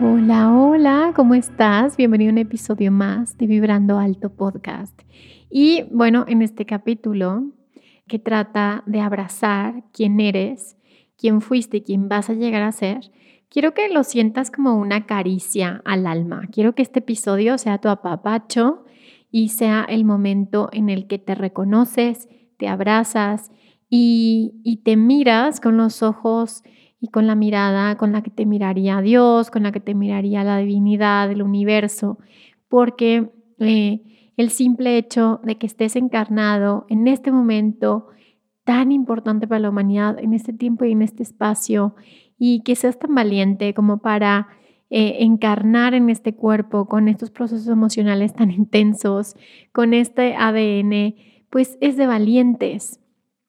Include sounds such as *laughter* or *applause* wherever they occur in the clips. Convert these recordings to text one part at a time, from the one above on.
Hola, hola, ¿cómo estás? Bienvenido a un episodio más de Vibrando Alto Podcast. Y bueno, en este capítulo que trata de abrazar quién eres, quién fuiste y quién vas a llegar a ser, quiero que lo sientas como una caricia al alma. Quiero que este episodio sea tu apapacho y sea el momento en el que te reconoces, te abrazas y, y te miras con los ojos y con la mirada con la que te miraría Dios, con la que te miraría la divinidad, el universo, porque eh, el simple hecho de que estés encarnado en este momento tan importante para la humanidad, en este tiempo y en este espacio, y que seas tan valiente como para eh, encarnar en este cuerpo con estos procesos emocionales tan *laughs* intensos, con este ADN, pues es de valientes.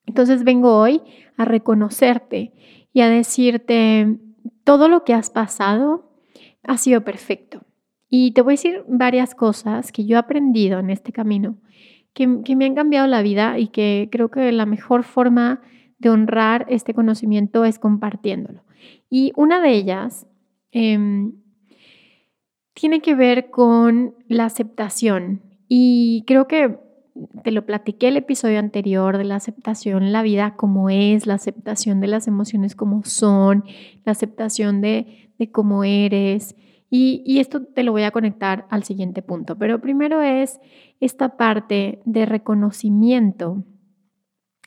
Entonces vengo hoy a reconocerte y a decirte, todo lo que has pasado ha sido perfecto. Y te voy a decir varias cosas que yo he aprendido en este camino, que, me han cambiado la vida y que creo que la mejor forma de honrar este conocimiento es compartiéndolo. Y una de ellas em, tiene que ver con la aceptación. Y creo que te lo platiqué el episodio anterior de la aceptación, la vida como es, la aceptación de las emociones como son, la aceptación de, de cómo eres. Y, esto te lo voy a conectar al siguiente punto. Pero primero es esta parte de reconocimiento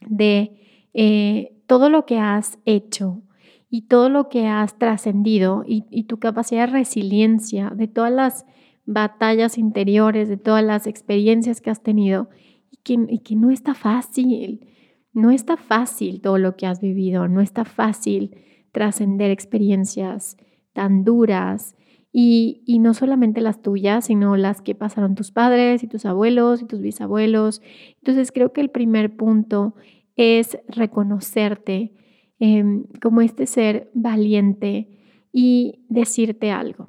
de eh, todo lo que has hecho y todo lo que has trascendido y, y tu capacidad de resiliencia, de todas las batallas interiores, de todas las experiencias que has tenido y que, no está fácil. No está fácil todo lo que has vivido, no está fácil trascender experiencias tan duras y, y, no solamente las tuyas, sino las que pasaron tus padres y tus abuelos y tus bisabuelos. Entonces creo que el primer punto es reconocerte em, como este ser valiente y decirte algo.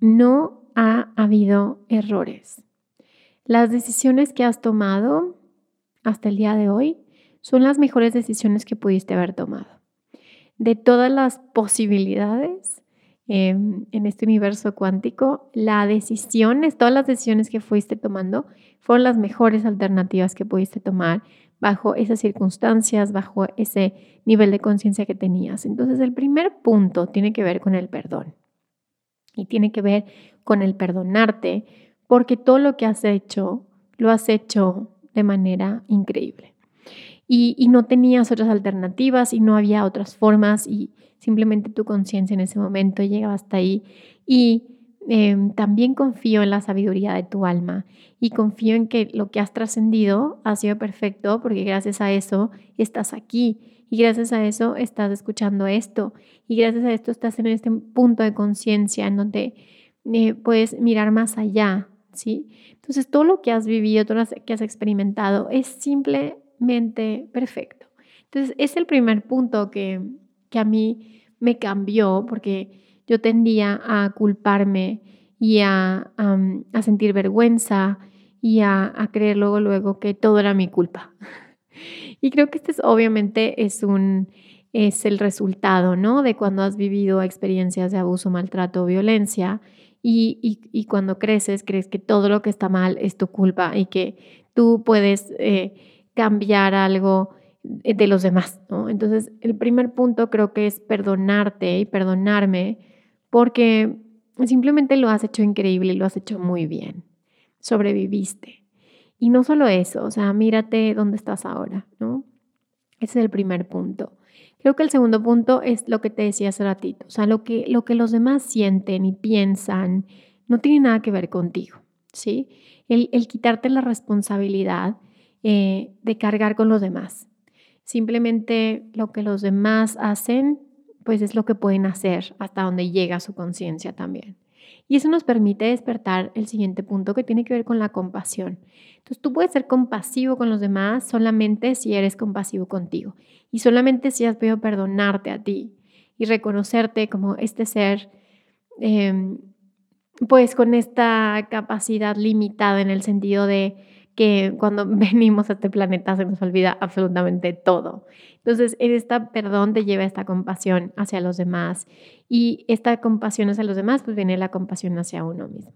No ha habido errores. Las decisiones que has tomado hasta el día de hoy son las mejores decisiones que pudiste haber tomado. De todas las posibilidades em, en este universo cuántico, la decisión, todas las decisiones que fuiste tomando fueron las mejores alternativas que pudiste tomar bajo esas circunstancias, bajo ese nivel de conciencia que tenías. Entonces, el primer punto tiene que ver con el perdón y tiene que ver con el perdonarte, porque todo lo que has hecho, lo has hecho de manera increíble. Y, no tenías otras alternativas y no había otras formas y simplemente tu conciencia en ese momento llegaba hasta ahí. Y em, también confío en la sabiduría de tu alma y confío en que lo que has trascendido ha sido perfecto porque gracias a eso estás aquí y gracias a eso estás escuchando esto y gracias a esto estás en este punto de conciencia en donde eh, puedes mirar más allá, ¿sí? Entonces todo lo que has vivido, todo lo que has experimentado es simplemente perfecto. Entonces es el primer punto que, que a mí me cambió porque yo tendía a culparme y a, a, sentir vergüenza y a, a creer luego, luego que todo era mi culpa. *laughs* Y creo que este es obviamente es un es el resultado, ¿no? De cuando has vivido experiencias de abuso, maltrato violencia y, y, cuando creces crees que todo lo que está mal es tu culpa y que tú puedes eh, cambiar algo de los demás, ¿no? Entonces, el primer punto creo que es perdonarte y perdonarme porque simplemente lo has hecho increíble y lo has hecho muy bien. Sobreviviste. Y no solo eso, o sea, mírate dónde estás ahora, ¿no? Ese es el primer punto. Creo que el segundo punto es lo que te decía hace ratito. O sea, lo que, lo que los demás sienten y piensan no tiene nada que ver contigo, ¿sí? El, quitarte la responsabilidad eh, de cargar con los demás. Simplemente lo que los demás hacen, pues es lo que pueden hacer hasta donde llega su conciencia también. Y eso nos permite despertar el siguiente punto que tiene que ver con la compasión. Entonces tú puedes ser compasivo con los demás solamente si eres compasivo contigo y solamente si has podido perdonarte a ti y reconocerte como este ser, em, pues con esta capacidad limitada en el sentido de que cuando *laughs* venimos a este planeta se nos olvida absolutamente todo. Entonces, en esta perdón te lleva esta compasión hacia los demás y esta compasión hacia los demás, pues viene la compasión hacia uno mismo.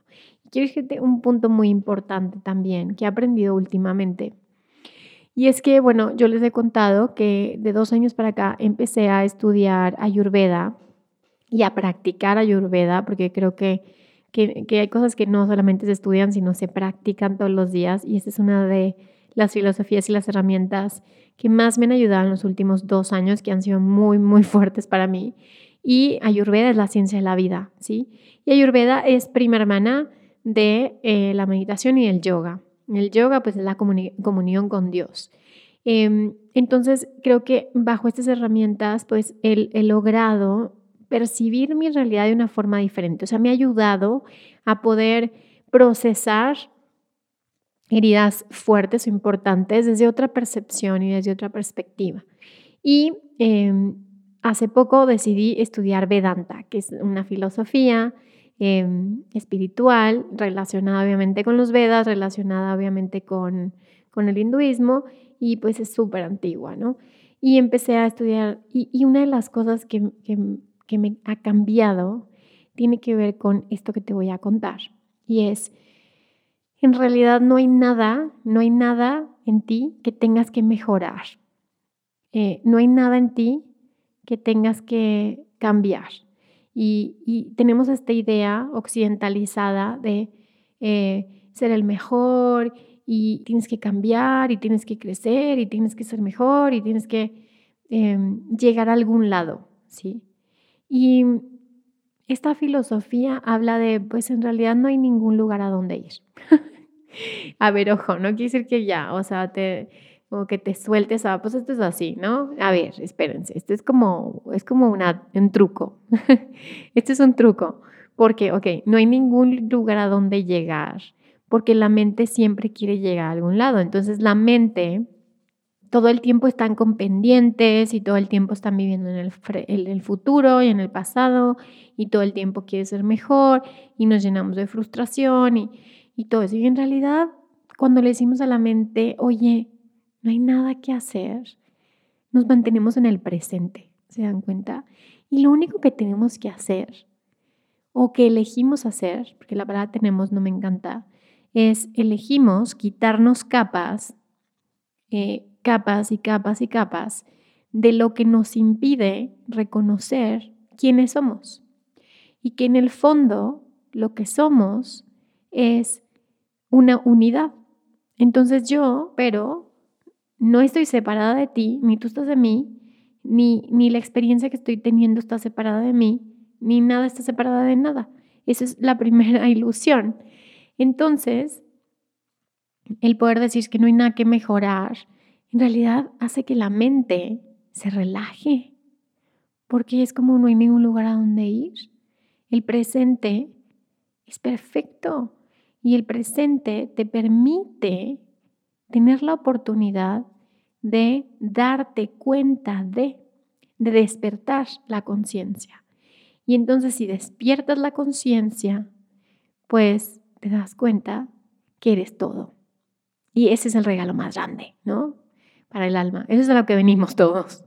Quiero decirte un punto muy importante también que he aprendido últimamente. Y es que, bueno, yo les he contado que de dos años para acá empecé a estudiar ayurveda y a practicar ayurveda, porque creo que que, hay cosas que no solamente se estudian, sino se practican todos los días. Y esta es una de las filosofías y las herramientas que más me han ayudado en los últimos dos años, que han sido muy, muy *laughs* fuertes para mí. Y Ayurveda es la ciencia de la vida, ¿sí? Y Ayurveda es prima hermana de eh, la meditación y el yoga. El yoga, pues, es la comunión con Dios. Em, entonces, creo que bajo estas herramientas, pues, he logrado percibir mi realidad de una forma diferente. O sea, me ha ayudado a poder procesar heridas fuertes o importantes desde otra percepción y desde otra perspectiva. Y em, hace poco decidí estudiar Vedanta, que es una filosofía em, espiritual relacionada obviamente con los Vedas, relacionada obviamente con, con el hinduismo y pues es súper antigua, ¿no? Y empecé a estudiar y, una de las cosas que, que que me ha cambiado tiene que ver con esto que te voy a contar. Y es, en realidad no hay nada, no hay nada en ti que tengas que mejorar. Eh, no hay nada en ti que tengas que cambiar. Y, tenemos esta idea occidentalizada de eh, ser el mejor y tienes que cambiar y tienes que crecer y tienes que ser mejor y tienes que em, llegar a algún lado, ¿sí? Y esta filosofía habla de, pues en realidad no hay ningún lugar a donde ir. *laughs* a ver, ojo, no quiere decir que ya, o sea, te, como que te sueltes a, pues esto es así, ¿no? A ver, espérense, esto es como, es como un truco. *laughs* esto es un truco, porque, ok, no hay ningún lugar a donde llegar, porque la mente siempre quiere llegar a algún lado. Entonces la mente todo el tiempo están con pendientes y todo el tiempo están viviendo en el, futuro y en el pasado y todo el tiempo quiere ser mejor y nos llenamos de frustración y, y todo eso. Y en realidad, cuando le decimos a la mente, oye, no hay nada que hacer, nos mantenemos en el presente, ¿se dan cuenta? Y lo único que tenemos que hacer o que elegimos hacer, porque la verdad tenemos, no me encanta, es elegimos quitarnos capas eh, capas y capas y capas de lo que nos impide reconocer quiénes somos. Y que en el fondo lo que somos es una unidad. Entonces yo, pero no estoy separada de ti, ni tú estás de mí, ni, ni la experiencia que estoy teniendo está separada de mí, ni nada está separada de nada. Esa es la *laughs* primera ilusión. Entonces, el poder decir que no hay nada que mejorar, en realidad hace que la mente se relaje, porque es como no hay ningún lugar a donde ir. El presente es perfecto y el presente te permite tener la oportunidad de darte cuenta de, de despertar la conciencia. Y entonces si despiertas la conciencia, pues te das cuenta que eres todo. Y ese es el regalo más grande, ¿no? Para el alma. Eso es a lo que venimos todos.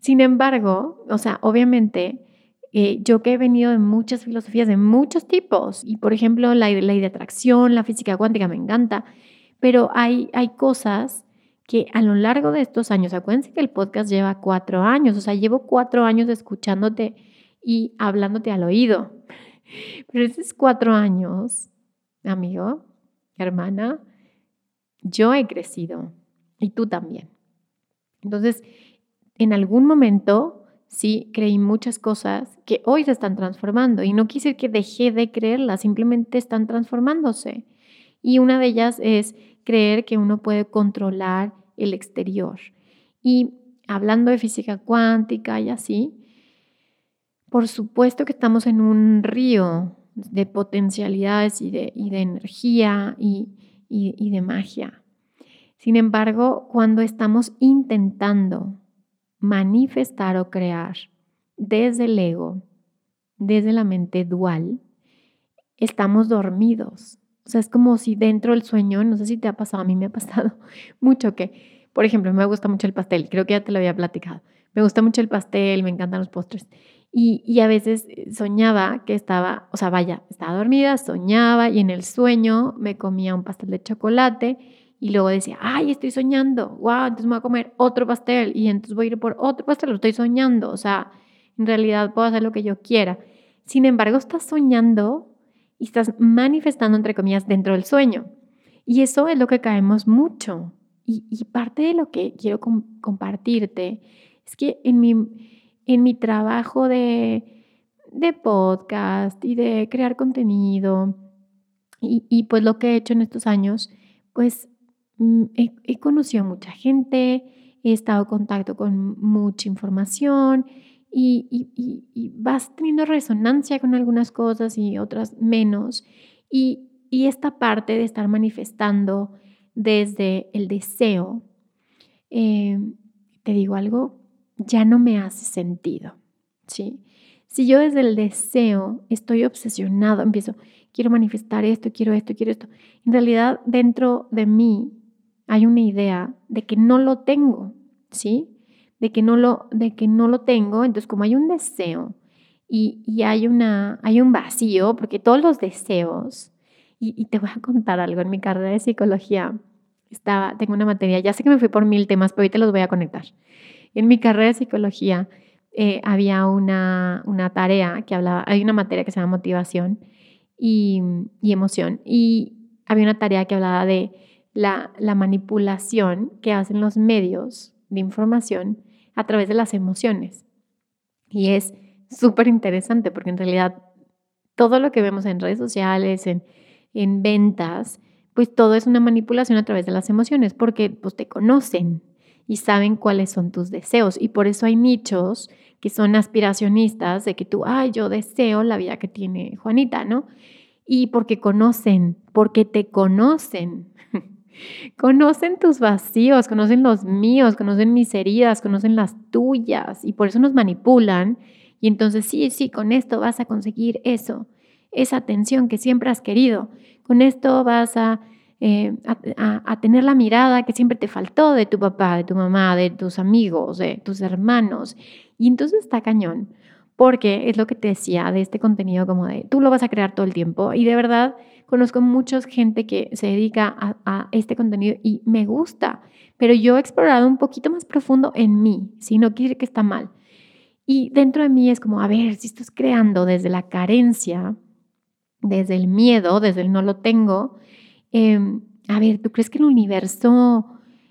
Sin embargo, o sea, obviamente, eh, yo que he venido de muchas filosofías de muchos tipos, y por ejemplo, la ley de atracción, la física cuántica me encanta, pero hay, hay cosas que a lo largo de estos años, acuérdense que el podcast lleva cuatro años, o sea, llevo cuatro años escuchándote y hablándote al oído. Pero esos cuatro años, amigo, hermana, yo he crecido, y tú también. Entonces, en algún momento sí creí muchas cosas que hoy se están transformando y no quise que dejé de creerlas, simplemente están transformándose. Y una de ellas es creer que uno puede controlar el exterior. Y hablando de física cuántica y así, por supuesto que estamos en un río de potencialidades y de, de energía y, y de magia. Sin embargo, cuando estamos intentando manifestar o crear desde el ego, desde la mente dual, estamos dormidos. O sea, es como si dentro del sueño, no sé si te ha pasado, a mí me ha pasado *laughs* mucho que, por ejemplo, me gusta mucho el pastel, creo que ya te lo había platicado. Me gusta mucho el pastel, me encantan los postres. Y, y, a veces soñaba que estaba, o sea, vaya, estaba dormida, soñaba y en el sueño me comía un pastel de chocolate y luego decía, ay, estoy soñando, wow, entonces me voy a comer otro pastel y entonces voy a ir por otro pastel, lo estoy soñando, o sea, en realidad puedo hacer lo que yo quiera. Sin embargo, estás soñando y estás manifestando, entre comillas, dentro del sueño. Y eso es lo que caemos mucho. Y, parte de lo que quiero compartirte es que en mi, en mi trabajo de, de podcast y de crear contenido y, y pues lo que he hecho en estos años, pues Mm, he, conocido a mucha gente, he estado en contacto con mucha información y, vas teniendo resonancia con algunas cosas y otras menos. Y, esta parte de estar manifestando desde el deseo, eh, te digo algo, ya no me hace sentido. ¿sí? Si yo desde el deseo estoy obsesionado, empiezo, quiero manifestar esto, quiero esto, quiero esto, en realidad dentro de mí hay una idea de que no lo tengo, ¿sí? De que no lo, de que no lo tengo, entonces como hay un deseo y, y hay, una, hay un vacío, porque todos los deseos, y, te voy a contar algo, en mi carrera de psicología estaba, tengo una materia, ya sé que me fui por mil temas, pero te los voy a conectar. En mi carrera de psicología eh, había una, una tarea que hablaba, hay una materia que se llama motivación y, y emoción, y había una tarea que hablaba de la, manipulación que hacen los medios de información a través de las emociones. Y es súper interesante porque en realidad todo lo que vemos en redes sociales, en, en, ventas, pues todo es una manipulación a través de las emociones porque pues te conocen y saben cuáles son tus deseos. Y por eso hay nichos que son aspiracionistas de que tú, ay, yo deseo la vida que tiene Juanita, ¿no? Y porque conocen, porque te conocen. *laughs* Conocen tus vacíos, conocen los míos, conocen mis heridas, conocen las tuyas y por eso nos manipulan. Y entonces sí, sí, con esto vas a conseguir eso, esa atención que siempre has querido. Con esto vas a, eh, a, tener la mirada que siempre te faltó de tu papá, de tu mamá, de tus amigos, de tus hermanos. Y entonces está cañón, porque es lo que te decía de este contenido como de tú lo vas a crear todo el tiempo y de verdad Conozco mucha gente que se dedica a, este contenido y me gusta, pero yo he explorado un poquito más profundo en mí, si no quiere que está mal. Y dentro de mí es como, a ver, si estás creando desde la carencia, desde el miedo, desde el no lo tengo, em, a ver, ¿tú crees que el universo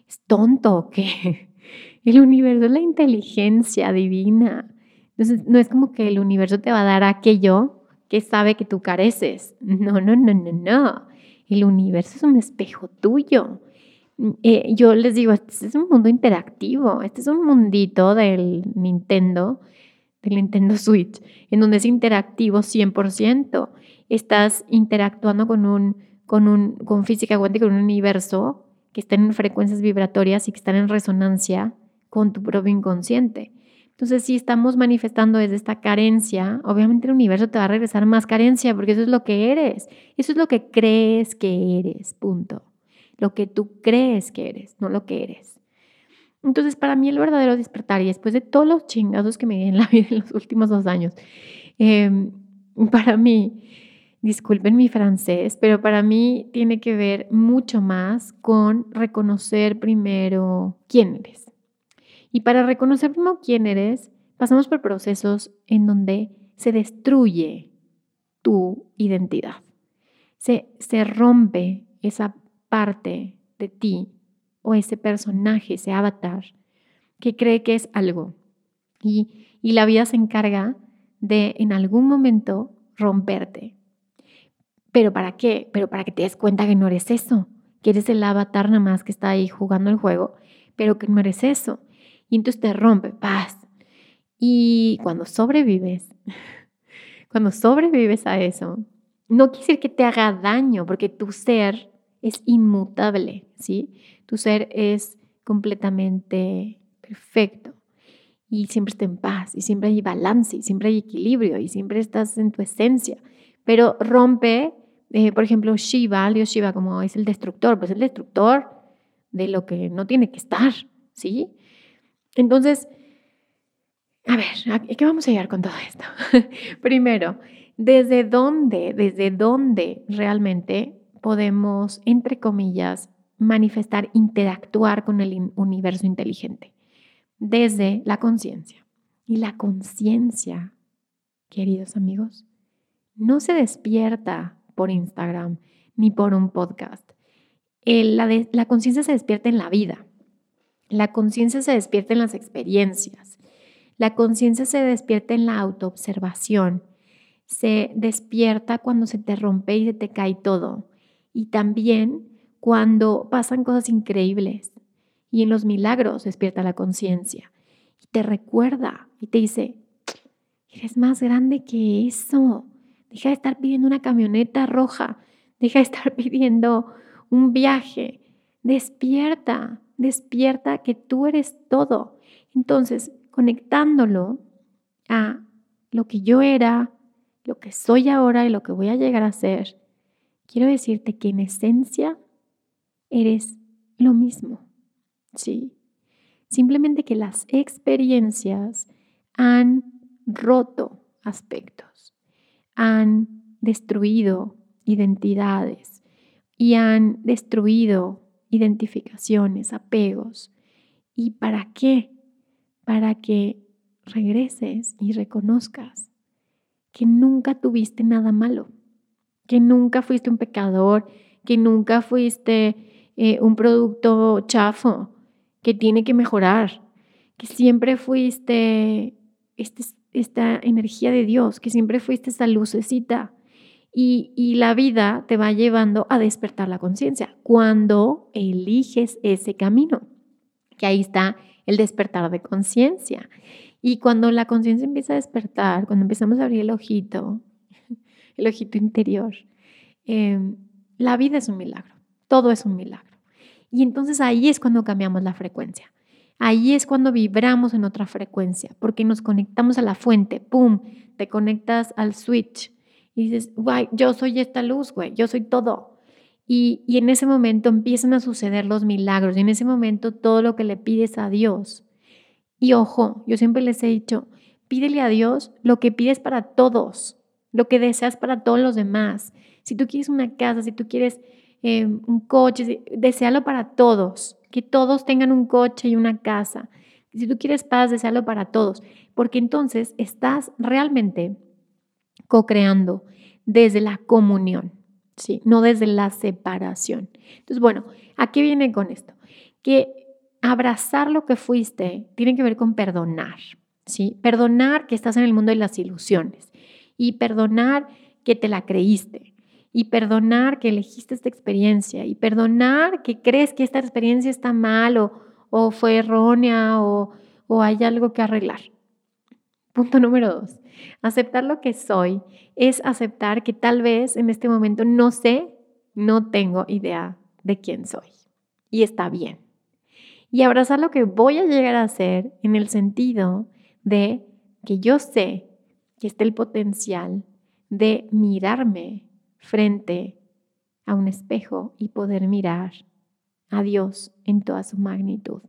es tonto o qué? *laughs* El universo es la inteligencia divina. Entonces, no es como que el universo te va a dar aquello que sabe que tú careces. No, no, no, no, no. El universo es un espejo tuyo. Eh, yo les digo, este es un mundo interactivo, este es un mundito del Nintendo, del Nintendo Switch, en donde es interactivo 100%. Estás interactuando con, un, con, un, con física cuántica, con un universo que está en frecuencias vibratorias y que están en resonancia con tu propio inconsciente. Entonces, si estamos manifestando desde esta carencia, obviamente el universo te va a regresar más carencia porque eso es lo que eres. Eso es lo que crees que eres, punto. Lo que tú crees que eres, no lo que eres. Entonces, para mí el verdadero despertar, y después de todos los chingazos que me di en la *laughs* vida en los últimos dos años, em, para mí, disculpen mi francés, pero para mí tiene que ver mucho más con reconocer primero quién eres y para reconocer quién eres, pasamos por procesos en donde se destruye tu identidad. Se, se rompe esa parte de ti o ese personaje, ese avatar, que cree que es algo. Y, y la vida se encarga de en algún momento romperte. ¿Pero para qué? Pero para que te des cuenta que no eres eso, que eres el avatar nada más que está ahí jugando el juego, pero que no eres eso. Y entonces te rompe, paz. Y cuando sobrevives, *laughs* cuando sobrevives a eso, no quiere decir que te haga daño, porque tu ser es inmutable, ¿sí? Tu ser es completamente perfecto y siempre está en paz y siempre hay balance y siempre hay equilibrio y siempre estás en tu esencia. Pero rompe, eh, por ejemplo, Shiva, el dios Shiva como es el destructor, pues el destructor de lo que no tiene que estar, ¿sí? Entonces, a ver, ¿a qué vamos a llegar con todo esto? *laughs* Primero, ¿desde dónde, desde dónde realmente podemos, entre comillas, manifestar, interactuar con el universo inteligente? Desde la conciencia. Y la conciencia, queridos amigos, no se despierta por Instagram ni por un podcast. la conciencia se despierta en la vida. La conciencia se despierta en las experiencias. La conciencia se despierta en la autoobservación. Se despierta cuando se te rompe y se te cae todo. Y también cuando pasan cosas increíbles. Y en los milagros despierta la conciencia. Y te recuerda y te dice, eres más grande que eso. Deja de estar pidiendo una camioneta roja. Deja de estar *laughs* pidiendo un viaje. Despierta despierta que tú eres todo. Entonces, conectándolo a lo que yo era, lo que soy ahora y lo que voy a llegar a ser, quiero decirte que en esencia eres lo mismo. Sí. Simplemente que las experiencias han roto aspectos, han destruido identidades y han destruido identificaciones, apegos. ¿Y para qué? Para que regreses y reconozcas que nunca tuviste nada malo, que nunca fuiste un pecador, que nunca fuiste eh, un producto chafo, que tiene que mejorar, que siempre fuiste este, esta energía de Dios, que siempre fuiste esa lucecita y, la vida te va llevando a despertar la conciencia cuando eliges ese camino, que ahí está el despertar de conciencia. Y cuando la conciencia empieza a despertar, cuando empezamos a abrir el ojito, *laughs* el ojito interior, em, la vida es un milagro, todo es un milagro. Y entonces ahí es cuando cambiamos la frecuencia. Ahí es cuando vibramos en otra frecuencia, porque nos conectamos a la fuente, ¡pum! Te conectas al switch y dices, guay, yo soy esta luz, güey, yo soy todo. Y, y en ese momento empiezan a suceder los milagros, y en ese momento todo lo que le pides a Dios. Y ojo, yo siempre les he dicho, pídele a Dios lo que pides para todos, lo que deseas para todos los demás. Si tú quieres una casa, si tú quieres eh, un coche, desealo para todos, que todos tengan un coche y una casa. Si tú quieres paz, desealo para todos, porque entonces estás realmente co-creando desde la comunión, ¿sí? no desde la separación. Entonces, bueno, ¿a qué viene con esto? Que abrazar lo que fuiste tiene que ver con perdonar, ¿sí? Perdonar que estás en el mundo de las ilusiones y perdonar que te la creíste y perdonar que elegiste esta experiencia y perdonar que crees que esta experiencia está mal o, o fue errónea o, o hay algo que arreglar. Punto número dos, aceptar lo que soy es aceptar que tal vez en este momento no sé, no tengo idea de quién soy. Y está bien. Y abrazar lo que voy a llegar a ser en el sentido de que yo sé que está el potencial de mirarme frente a un espejo y poder mirar a Dios en toda su magnitud.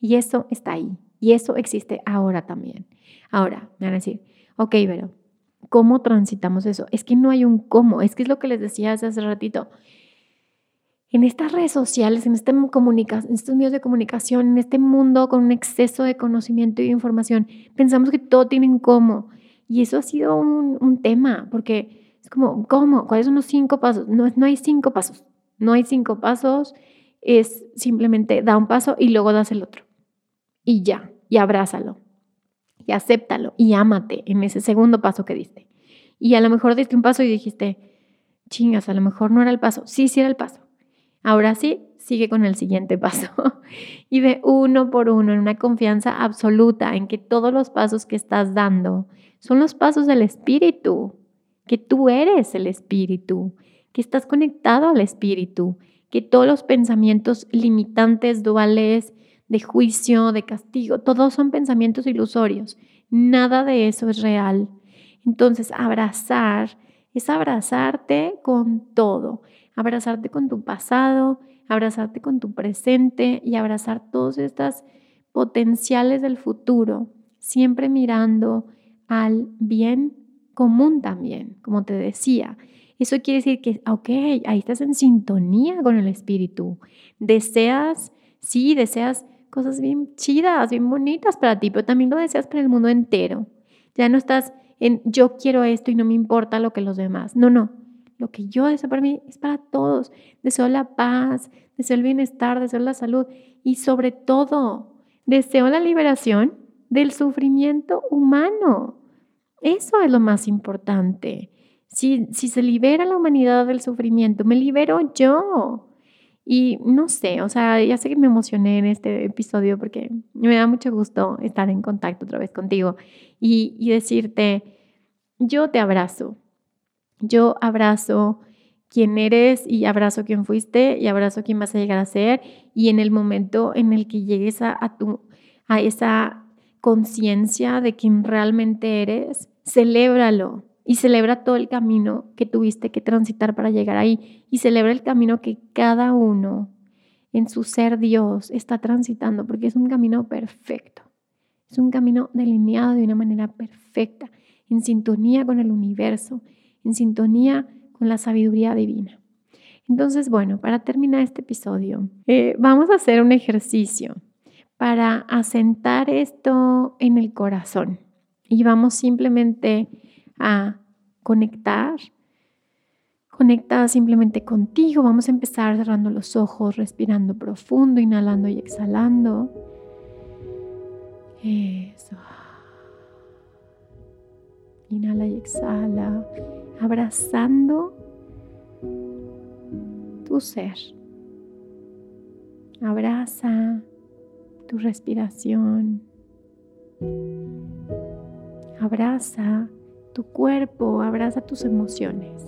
Y eso está ahí. Y eso existe ahora también. Ahora, me van a decir, ok, pero ¿cómo transitamos eso? Es que no hay un cómo, es que es lo que les decía hace, hace ratito. En estas redes sociales, en, este en estos medios de comunicación, en este mundo con un exceso de conocimiento y de información, pensamos que todo tiene un cómo. Y eso ha sido un, un tema, porque es como, ¿cómo? ¿Cuáles son los cinco pasos? No, no hay cinco pasos. No hay cinco pasos, es simplemente da un paso y luego das el otro. y ya, y abrázalo, y acéptalo, y ámate en ese segundo paso que diste. Y a lo mejor diste un paso y dijiste, chingas, a lo mejor no era el paso. Sí, sí era el paso. Ahora sí, sigue con el siguiente *laughs* paso. y ve uno por uno en una confianza absoluta en que todos los pasos que estás dando son los pasos del espíritu, que tú eres el espíritu, que estás conectado al espíritu, que todos los pensamientos limitantes, duales, de juicio, de castigo, todos son pensamientos ilusorios. Nada de eso es real. Entonces, abrazar es abrazarte con todo, abrazarte con tu pasado, abrazarte con tu presente y abrazar todos estos potenciales del futuro, siempre mirando al bien común también, como te decía. Eso quiere decir que, ok, ahí estás en sintonía con el espíritu. Deseas, sí, deseas cosas bien chidas, bien bonitas para ti, pero también lo deseas para el mundo entero. Ya no estás en yo quiero esto y no me importa lo que los demás. No, no. Lo que yo deseo para mí es para todos. Deseo la paz, deseo el bienestar, deseo la salud y sobre todo deseo la liberación del sufrimiento humano. Eso es lo más importante. Si, si se libera la humanidad del sufrimiento, me libero yo. Y no sé, o sea, ya sé que me emocioné en este episodio porque me da mucho gusto estar en contacto otra vez contigo y, decirte, yo te abrazo, yo abrazo quién eres y abrazo quién fuiste y abrazo quién vas a llegar a ser y en el momento en el que llegues a, a, tu, a esa conciencia de quién realmente eres, celébralo y celebra todo el camino que tuviste que transitar para llegar ahí y celebra el camino que cada uno en su ser Dios está transitando, porque es un camino perfecto, es un camino delineado de una manera perfecta, en sintonía con el universo, en sintonía con la sabiduría divina. Entonces, bueno, para terminar este episodio, eh, vamos a hacer un ejercicio para asentar esto en el corazón y vamos simplemente a conectar. Conecta simplemente contigo. Vamos a empezar cerrando los ojos, respirando profundo, inhalando y exhalando. Eso. Inhala y exhala, abrazando tu ser. Abraza tu respiración. Abraza tu cuerpo, abraza tus emociones.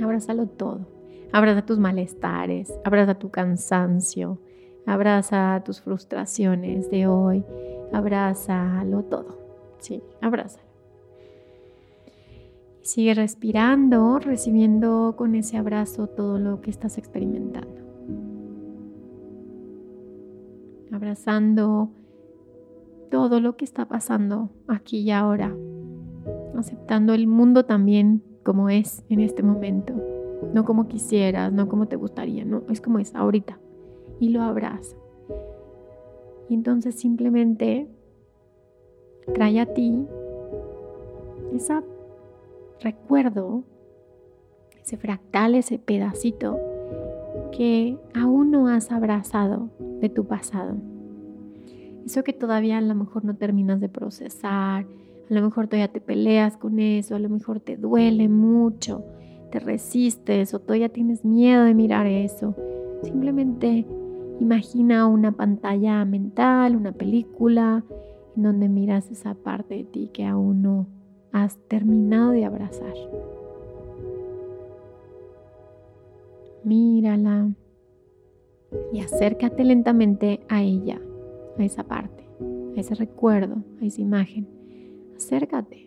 Abrázalo todo. Abraza tus malestares, abraza tu cansancio, abraza tus frustraciones de hoy, abrázalo todo. Sí, abrázalo. Sigue respirando, recibiendo con ese abrazo todo lo que estás experimentando. Abrazando todo lo que está pasando aquí y ahora aceptando el mundo también como es en este momento, no como quisieras, no como te gustaría, no, es como es ahorita. Y lo abraza. Y entonces simplemente trae a ti ese recuerdo, ese fractal, ese pedacito que aún no has abrazado de tu pasado. Eso que todavía a lo mejor no terminas de procesar, a lo mejor todavía te peleas con eso, a lo mejor te duele mucho, te resistes o todavía tienes miedo de mirar eso. Simplemente imagina una pantalla mental, una película, en donde miras esa parte de ti que aún no has terminado de abrazar. Mírala y acércate lentamente a ella, a esa parte, a ese recuerdo, a esa imagen acércate.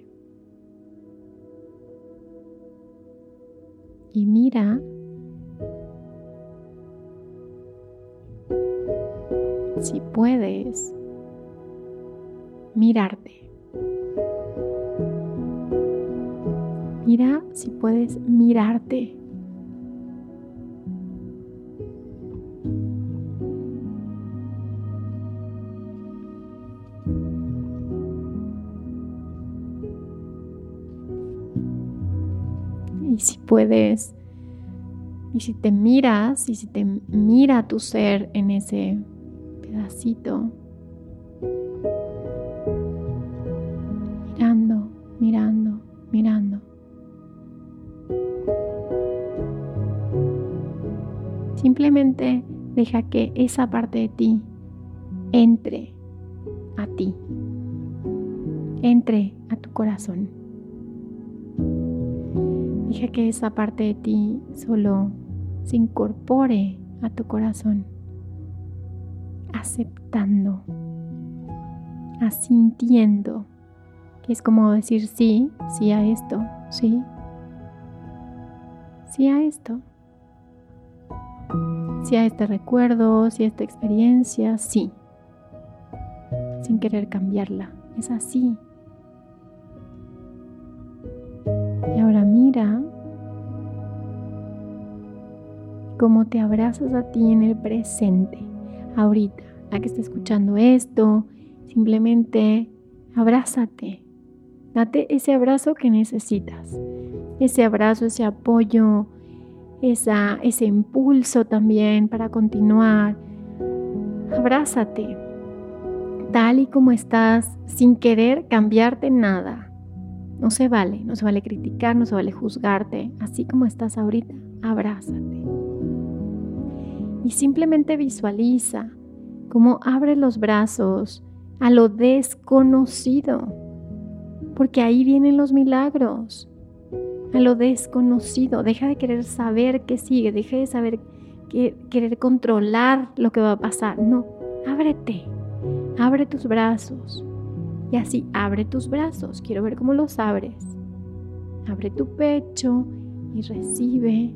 Y mira si puedes mirarte. Mira si puedes mirarte. Puedes, y si te miras, y si te mira tu ser en ese pedacito, mirando, mirando, mirando. Simplemente deja que esa parte de ti entre a ti, entre a tu corazón. Deja que esa parte de ti solo se incorpore a tu corazón, aceptando, asintiendo, que es como decir sí, sí a esto, sí, sí a esto, sí a este recuerdo, sí a esta experiencia, sí, sin querer cambiarla, es así. Cómo te abrazas a ti en el presente, ahorita, la que está escuchando esto, simplemente abrázate, date ese abrazo que necesitas, ese abrazo, ese apoyo, esa, ese impulso también para continuar. Abrázate, tal y como estás, sin querer cambiarte nada. No se vale, no se vale criticar, no se vale juzgarte, así como estás ahorita, abrázate y simplemente visualiza cómo abre los brazos a lo desconocido, porque ahí vienen los milagros, a lo desconocido. Deja de querer saber qué sigue, deja de saber que, querer controlar lo que va a pasar. No, ábrete, abre tus brazos. Y así, abre tus brazos. Quiero ver cómo los abres. Abre tu pecho y recibe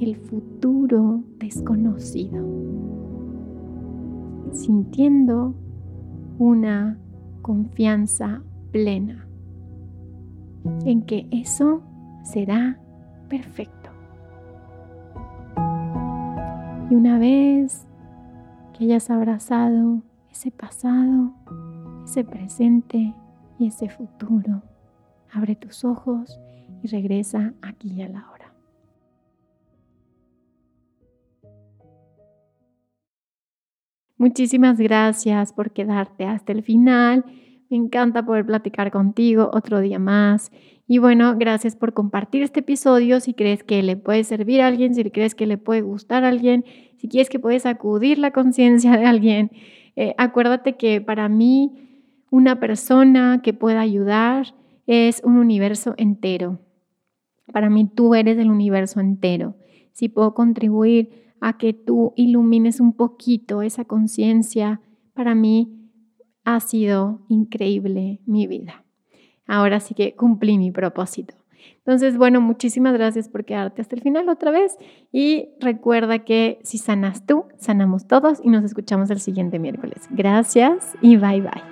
el futuro desconocido, sintiendo una confianza plena en que eso será perfecto. Y una vez que hayas abrazado ese pasado, ese presente y ese futuro, abre tus ojos y regresa aquí a la hora. Muchísimas gracias por quedarte hasta el final. Me encanta poder platicar contigo otro día más. Y bueno, gracias por compartir este episodio. Si crees que le puede servir a alguien, si crees que le puede gustar a alguien, si quieres que puedes acudir la conciencia de alguien, eh, acuérdate que para mí una persona que pueda ayudar es un universo entero. Para mí tú eres el universo entero. Si puedo contribuir a que tú ilumines un poquito esa conciencia, para mí ha sido increíble mi vida. Ahora sí que cumplí mi propósito. Entonces, bueno, muchísimas gracias por quedarte hasta el final otra vez y recuerda que si sanas tú, sanamos todos y nos escuchamos el siguiente miércoles. Gracias y bye bye.